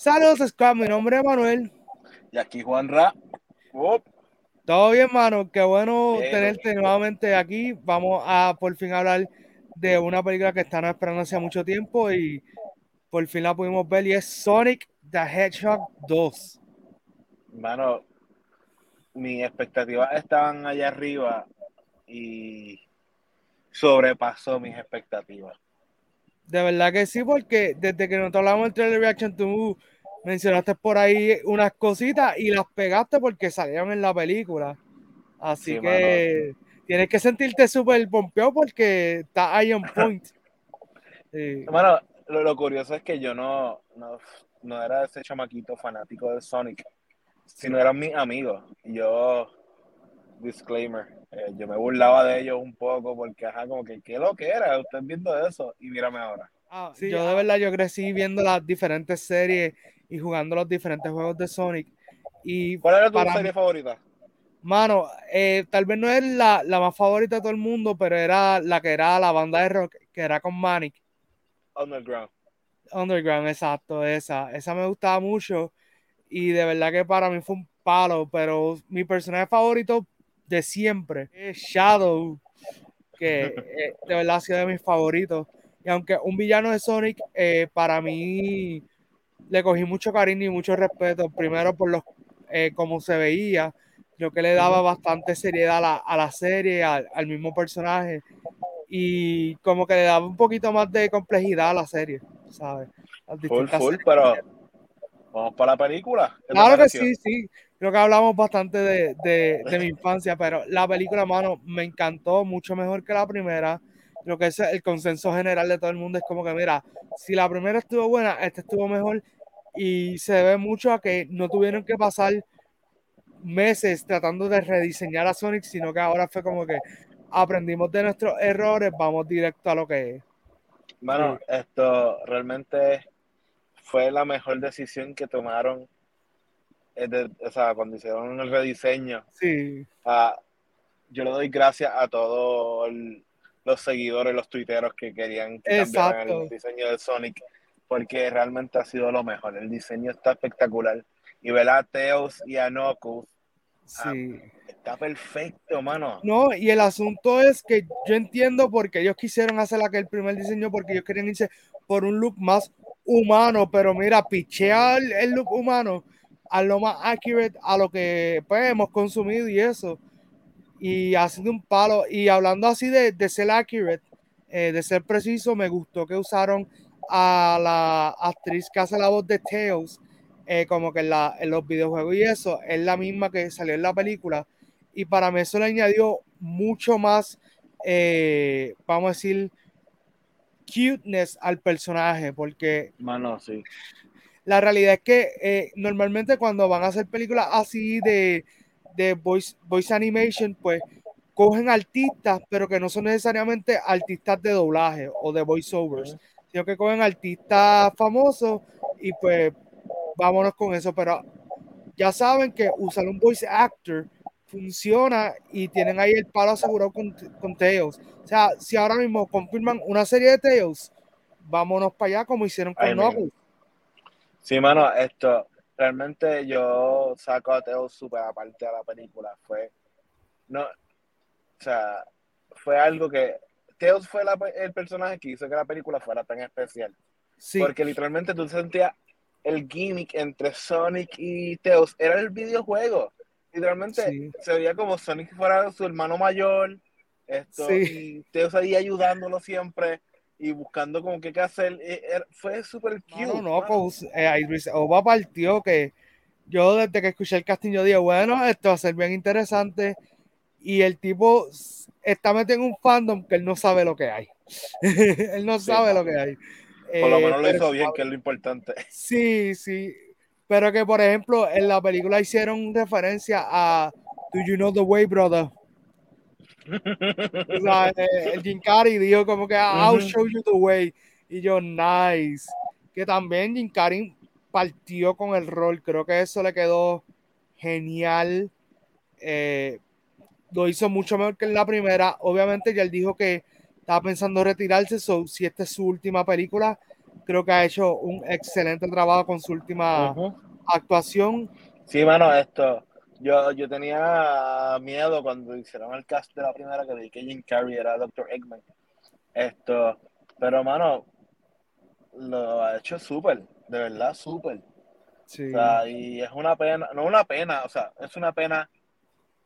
Saludos, Scott. Mi nombre es Manuel. Y aquí Juan Ra. Todo bien, mano. Qué bueno tenerte nuevamente aquí. Vamos a por fin hablar de una película que están esperando hace mucho tiempo y por fin la pudimos ver y es Sonic the Hedgehog 2. Mano, mis expectativas estaban allá arriba y sobrepasó mis expectativas. De verdad que sí, porque desde que nos hablamos del trailer reaction, tú mencionaste por ahí unas cositas y las pegaste porque salieron en la película. Así que tienes que sentirte súper pompeado porque está ahí on point. Bueno, lo, curioso es que yo no, no, era ese chamaquito fanático de Sonic, sino eran mis amigos. Yo, disclaimer, eh, yo me burlaba de ellos un poco porque, ajá, como que, ¿qué lo que era? Usted viendo eso y mírame ahora. Ah, yo de verdad, yo crecí viendo las diferentes series y jugando los diferentes juegos de Sonic. Y ¿Cuál era tu serie favorita? Mano, eh, tal vez no es la, más favorita de todo el mundo, pero era la que era la banda de rock, que era con Manic. Underground. Underground, exacto, esa. Esa me gustaba mucho y de verdad que para mí fue un palo, pero mi personaje favorito de siempre es Shadow, que eh, de verdad ha sido de mis favoritos. Y aunque un villano de Sonic, eh, para mí le cogí mucho cariño y mucho respeto, primero por los eh, cómo se veía, creo que le daba bastante seriedad a la, a la serie, al, mismo personaje, y como que le daba un poquito más de complejidad a la serie, ¿sabes? Full, full, pero vamos para la película. Claro que sí, sí. Creo que hablamos bastante de, de, de mi infancia, pero la película, mano, me encantó mucho mejor que la primera creo que ese es el consenso general de todo el mundo. Es como que, mira, si la primera estuvo buena, esta estuvo mejor. Y se debe mucho a que no tuvieron que pasar meses tratando de rediseñar a Sonic, sino que ahora fue como que aprendimos de nuestros errores, vamos directo a lo que es. Bueno, esto realmente fue la mejor decisión que tomaron o sea, cuando hicieron el rediseño. Sí. Ah, yo le doy gracias a todo el, los seguidores, los tuiteros que querían que el diseño de Sonic, porque realmente ha sido lo mejor. El diseño está espectacular. Y ver a Teos y a Noku ah, está perfecto, mano. No, y el asunto es que yo entiendo por qué ellos quisieron hacer aquel primer diseño, porque ellos querían irse por un look más humano, pero mira, pichea el, look humano a lo más accurate a lo que pues, hemos consumido y eso y haciendo un palo. Y hablando así de, de ser accurate, eh, de ser preciso, me gustó que usaron a la actriz que hace la voz de Tails, eh, como que en, la, en, los videojuegos y eso, es la misma que salió en la película. Y para mí eso le añadió mucho más, eh, vamos a decir, cuteness al personaje, porque... Mano, sí. La realidad es que normalmente cuando van a hacer películas así de de voice, voice animation, pues cogen artistas, pero que no son necesariamente artistas de doblaje o de voiceovers, sino que cogen artistas famosos y pues vámonos con eso. Pero ya saben que usar un voice actor funciona y tienen ahí el palo asegurado con, con Tails. O sea, si ahora mismo confirman una serie de Tails, vámonos para allá como hicieron con Knuckles. Sí, mano, esto, realmente yo saco a Teo súper aparte de la película. Fue, no, o sea, fue algo que Teo fue el personaje que hizo que la película fuera tan especial. Porque literalmente tú sentías el gimmick entre Sonic y Teos era el videojuego. Literalmente se veía como Sonic fuera su hermano mayor, esto, y Teos ahí ayudándolo siempre y buscando como qué hacer. Eh, er, fue súper cute. No, no, pues eh, Idris Oba partió que yo desde que escuché el casting yo dije, bueno, esto va a ser bien interesante. Y el tipo está metido en un fandom que él no sabe lo que hay. él no sabe lo que hay. Por lo eh, menos lo hizo bien, que es lo importante. Sí, sí. Pero que, por ejemplo, en la película hicieron referencia a Do You Know the Way, Brother? Eh, el Jim Carrey dijo como que I'll show you the way. Y yo, nice. Que también Jim Carrey partió con el rol. Creo que eso le quedó genial. Eh, lo hizo mucho mejor que en la primera. Obviamente ya él dijo que estaba pensando retirarse. So, si esta es su última película, creo que ha hecho un excelente trabajo con su última actuación. Sí, mano, esto, yo, yo tenía miedo cuando hicieron el cast de la primera que vi que Jim Carrey era Dr. Eggman. Esto, pero mano, lo ha hecho súper, de verdad, súper. Sí. O sea, y es una pena, no una pena, o sea, es una pena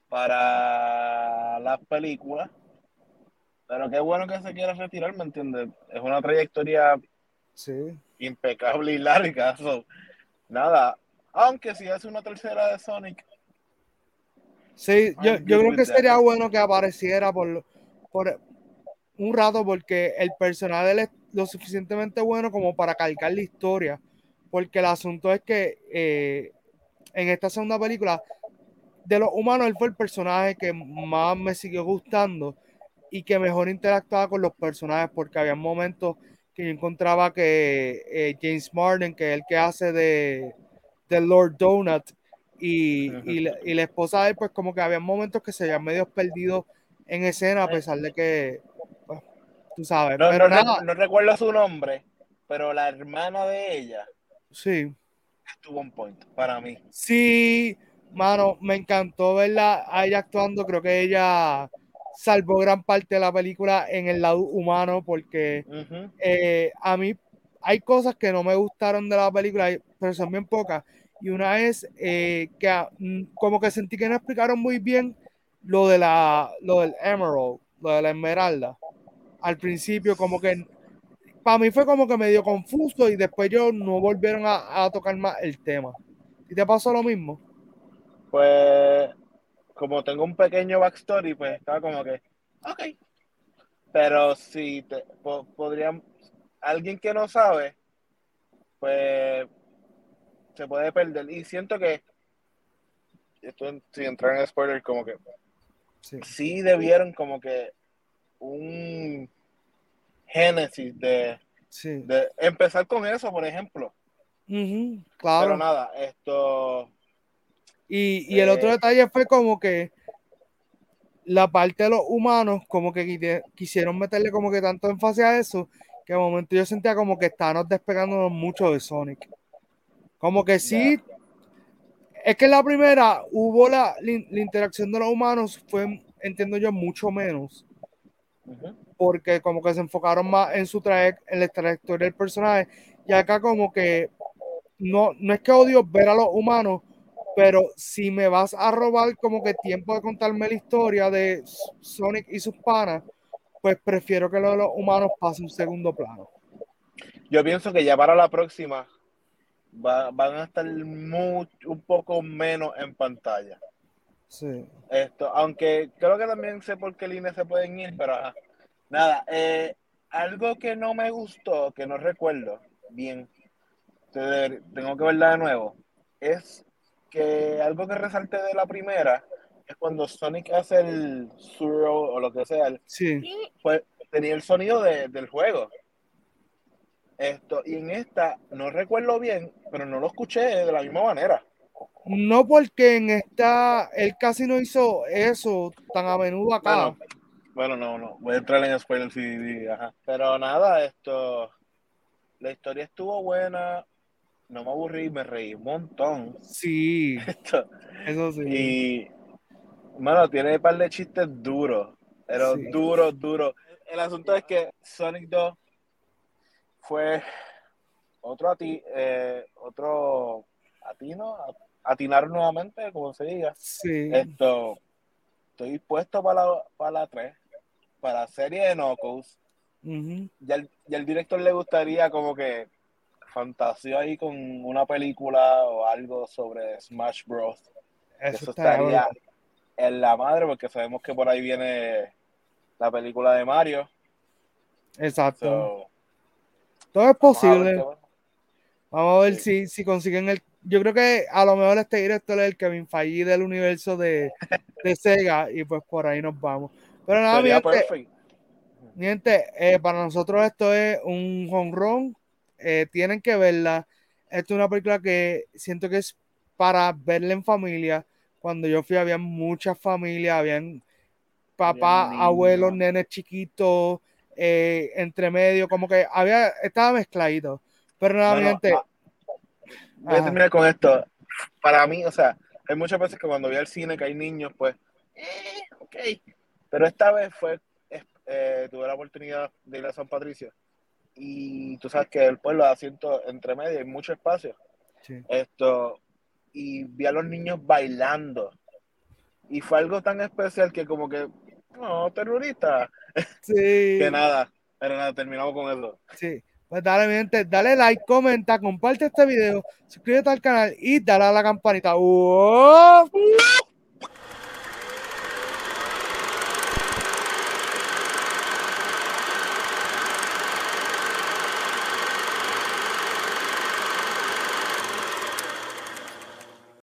para las películas, pero qué bueno que se quiera retirar, ¿me entiendes? Es una trayectoria sí. impecable y larga. nada, aunque si es una tercera de Sonic. Sí, yo, yo creo que sería bueno que apareciera por, por un rato porque el personaje es lo suficientemente bueno como para calcar la historia. Porque el asunto es que eh, en esta segunda película, de los humanos, él fue el personaje que más me siguió gustando y que mejor interactuaba con los personajes porque había momentos que yo encontraba que eh, James Martin, que es el que hace de, de Lord Donut, y, y, la, esposa de él, pues como que había momentos que se habían medio perdido en escena, a pesar de que, pues, tú sabes. No, pero no, no, recuerdo su nombre, pero la hermana de ella. Sí. Estuvo un point para mí. Sí, mano, me encantó verla a ella actuando. Creo que ella salvó gran parte de la película en el lado humano, porque eh, a mí hay cosas que no me gustaron de la película, pero son bien pocas. Y una es eh, que mm, como que sentí que no explicaron muy bien lo de la lo del Emerald, lo de la Esmeralda. Al principio, como que para mí fue como que medio confuso y después yo no volvieron a, tocar más el tema. ¿Y te pasó lo mismo? Pues, como tengo un pequeño backstory, pues estaba como que, ok. Pero si te, podrían, alguien que no sabe, pues se puede perder. Y siento que, esto sin entrar en spoiler, como que sí. debieron como que un génesis de, de empezar con eso, por ejemplo. claro. Pero nada, esto... Y, el otro eh, detalle fue como que la parte de los humanos, como que quisieron meterle como que tanto énfasis a eso, que de momento yo sentía como que estábamos despegándonos mucho de Sonic. Como que sí, es que la primera hubo la, la, interacción de los humanos, fue, entiendo yo, mucho menos. Porque como que se enfocaron más en su traje, en la trayectoria del personaje. Y acá como que no, no es que odio ver a los humanos, pero si me vas a robar como que tiempo de contarme la historia de Sonic y sus panas, pues prefiero que lo de los humanos pase un segundo plano. Yo pienso que ya para la próxima van a estar un poco menos en pantalla. Sí. Esto, aunque creo que también sé por qué líneas se pueden ir, pero nada, eh, algo que no me gustó, que no recuerdo bien, tengo que verla de nuevo, es que algo que resalte de la primera es cuando Sonic hace el Zero o lo que sea, sí. pues tenía el sonido del juego. Esto, y en esta, no recuerdo bien, pero no lo escuché de la misma manera. No, porque en esta, él casi no hizo eso tan a menudo acá. Bueno, no, no, voy a entrar en spoiler sí, ajá. Pero nada, esto, la historia estuvo buena, no me aburrí, me reí un montón. Sí, eso sí. Y, bueno, tiene un par de chistes duros, pero duros, duros. El asunto es que Sonic 2 fue otro a ti, eh, otro atino, atinar nuevamente, como se diga. Sí. Esto, estoy dispuesto para la, para la 3, para la serie de Knuckles. ya, el, director le gustaría como que fantasía ahí con una película o algo sobre Smash Bros. Eso, estaría en la madre, porque sabemos que por ahí viene la película de Mario. Exacto. Todo es posible. Vamos a ver, si, si, consiguen el. Yo creo que a lo mejor este director es el Kevin Feige del universo de, de, Sega y pues por ahí nos vamos. Pero nada, mi gente, eh, para nosotros esto es un home run. Eh, tienen que verla. Esto es una película que siento que es para verla en familia. Cuando yo fui había muchas familias, habían papá, abuelos, nenes chiquitos, eh, entre medio, como que había, estaba mezcladito. Pero nada, No, mi no, gente, ah, Voy a terminar con esto. Para mí, o sea, hay muchas veces que cuando voy al cine que hay niños, pues, eh, ok. Pero esta vez fue, eh, tuve la oportunidad de ir a San Patricio. Y tú sabes que el pueblo de asiento entre medio, hay mucho espacio. Sí. Esto, y vi a los niños bailando. Y fue algo tan especial que como que, no, terrorista. Sí. Que nada, pero nada, terminamos con eso. Sí. Pues dale, mi gente, dale like, comenta, comparte este video, suscríbete al canal y dale a la campanita. ¡Wow!